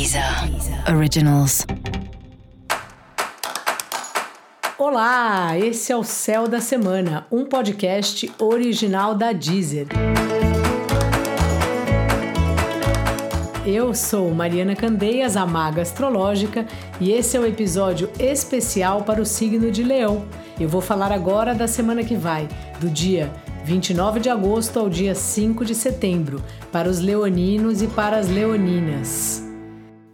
Deezer Originals. Olá, esse é o Céu da Semana, um podcast original da Deezer. Eu sou Mariana Candeias, a maga astrológica, e esse é o um episódio especial para o signo de Leão. Eu vou falar agora da semana que vai, do dia 29 de agosto ao dia 5 de setembro, para os leoninos e para as leoninas.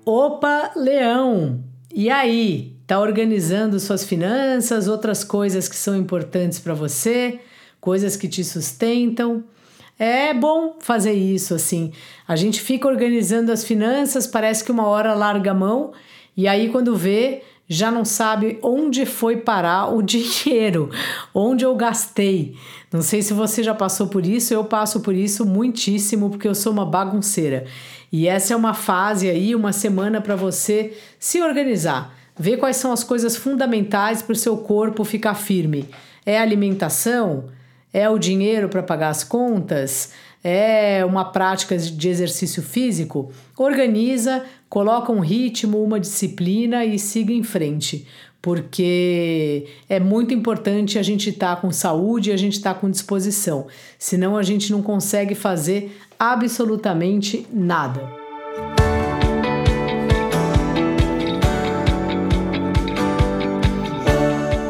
Opa, Leão! E aí? Tá organizando suas finanças, outras coisas que são importantes para você, coisas que te sustentam? É bom fazer isso assim. A gente fica organizando as finanças, parece que uma hora larga a mão e aí quando vê, já não sabe onde foi parar o dinheiro, onde eu gastei. Não sei se você já passou por isso, eu passo por isso muitíssimo porque eu sou uma bagunceira. E essa é uma fase aí, uma semana para você se organizar, ver quais são as coisas fundamentais para o seu corpo ficar firme. É alimentação? É o dinheiro para pagar as contas? É uma prática de exercício físico? Organiza, coloca um ritmo, uma disciplina e siga em frente, porque é muito importante a gente estar tá com saúde e a gente estar tá com disposição, senão a gente não consegue fazer absolutamente nada.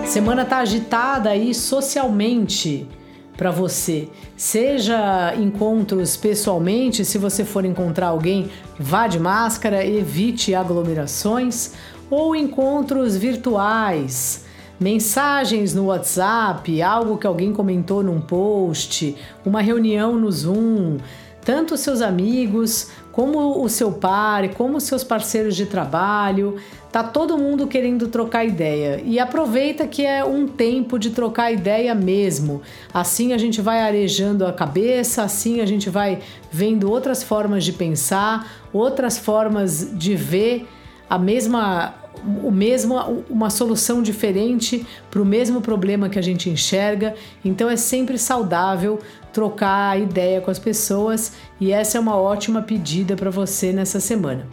Semana tá agitada aí socialmente para você. Seja encontros pessoalmente, se você for encontrar alguém, vá de máscara, evite aglomerações, ou encontros virtuais, mensagens no WhatsApp, algo que alguém comentou num post, uma reunião no Zoom, tanto seus amigos, como o seu par, como os seus parceiros de trabalho, tá todo mundo querendo trocar ideia. E aproveita que é um tempo de trocar ideia mesmo. Assim a gente vai arejando a cabeça, assim a gente vai vendo outras formas de pensar, outras formas de ver a mesma o mesmo, uma solução diferente para o mesmo problema que a gente enxerga. Então é sempre saudável trocar ideia com as pessoas e essa é uma ótima pedida para você nessa semana.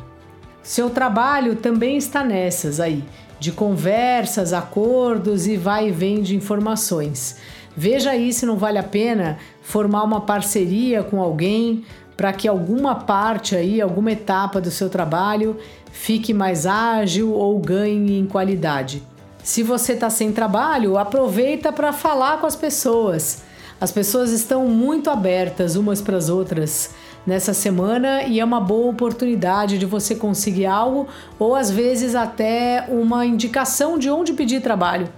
Seu trabalho também está nessas aí, de conversas, acordos e vai e vem de informações. Veja aí se não vale a pena formar uma parceria com alguém para que alguma parte aí, alguma etapa do seu trabalho fique mais ágil ou ganhe em qualidade. Se você está sem trabalho, aproveita para falar com as pessoas. As pessoas estão muito abertas umas para as outras nessa semana e é uma boa oportunidade de você conseguir algo ou às vezes até uma indicação de onde pedir trabalho.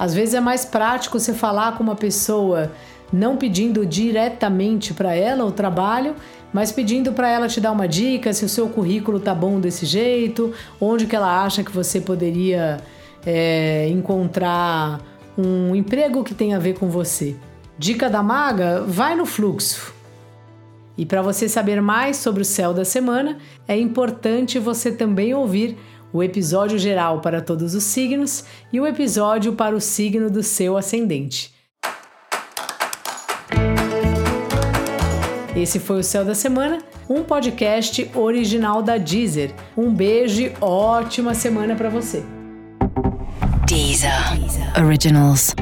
Às vezes é mais prático você falar com uma pessoa não pedindo diretamente para ela o trabalho mas pedindo para ela te dar uma dica se o seu currículo tá bom desse jeito, onde que ela acha que você poderia é, encontrar um emprego que tenha a ver com você. Dica da maga: vai no fluxo. E para você saber mais sobre o céu da semana, é importante você também ouvir o episódio geral para todos os signos e o episódio para o signo do seu ascendente. Esse foi o Céu da Semana, um podcast original da Deezer. Um beijo e ótima semana para você. Deezer. Originals.